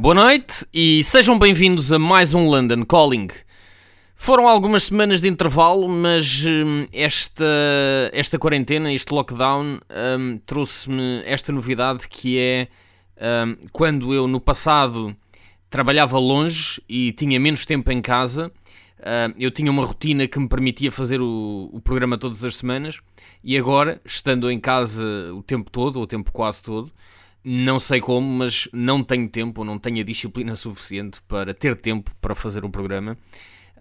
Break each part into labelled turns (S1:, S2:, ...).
S1: Boa noite e sejam bem-vindos a mais um London Calling. Foram algumas semanas de intervalo, mas hum, esta, esta quarentena, este lockdown, hum, trouxe-me esta novidade que é hum, quando eu no passado trabalhava longe e tinha menos tempo em casa, hum, eu tinha uma rotina que me permitia fazer o, o programa todas as semanas e agora, estando em casa o tempo todo, ou o tempo quase todo, não sei como, mas não tenho tempo, não tenho a disciplina suficiente para ter tempo para fazer o programa.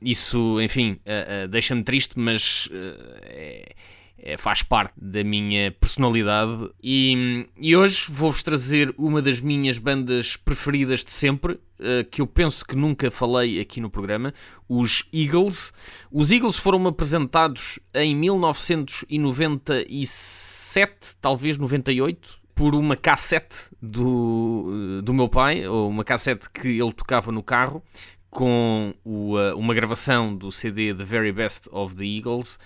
S1: Isso, enfim, eh, eh, deixa-me triste, mas eh, é- é- faz parte da minha personalidade. E, e hoje vou-vos trazer uma das minhas bandas preferidas de sempre, que eu penso que nunca falei aqui no programa, os Eagles. Os Eagles foram apresentados em 1997, talvez 98, por uma cassete do, do meu pai, ou uma cassete que ele tocava no carro, com o, uh, uma gravação do CD The Very Best of the Eagles.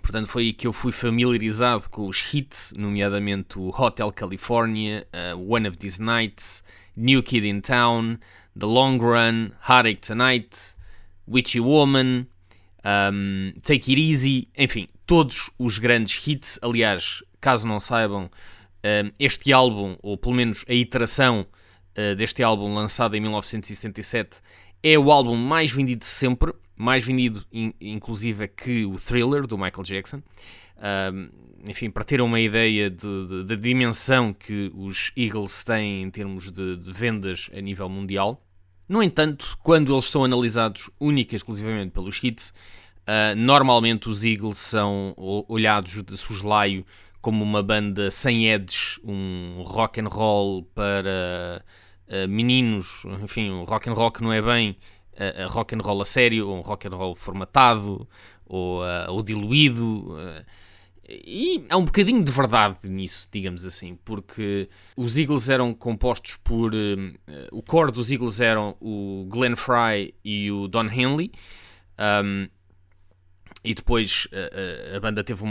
S1: Portanto, foi aí que eu fui familiarizado com os hits, nomeadamente o Hotel California, uh, One of These Nights, New Kid in Town, The Long Run, Heartache Tonight, Witchy Woman, um, Take It Easy, enfim, todos os grandes hits. Aliás, caso não saibam, este álbum, ou pelo menos a iteração uh, deste álbum lançado em 1977, é o álbum mais vendido de sempre, mais vendido in- inclusive que o Thriller do Michael Jackson. Enfim, para ter uma ideia de- de- da dimensão que os Eagles têm em termos de, de vendas a nível mundial. No entanto, quando eles são analisados única e exclusivamente pelos hits, ah, normalmente os Eagles são olhados de soslaio como uma banda sem edges, um rock and roll para ah, meninos, enfim, um rock and roll que não é bem ah, rock and roll a sério, ou um rock and roll formatado, ou, ah, ou diluído. e há um bocadinho de verdade nisso, digamos assim, porque os Eagles eram compostos por. o core dos Eagles eram o Glenn Fry e o Don Henley. um, e depois eh, eh, a banda teve uma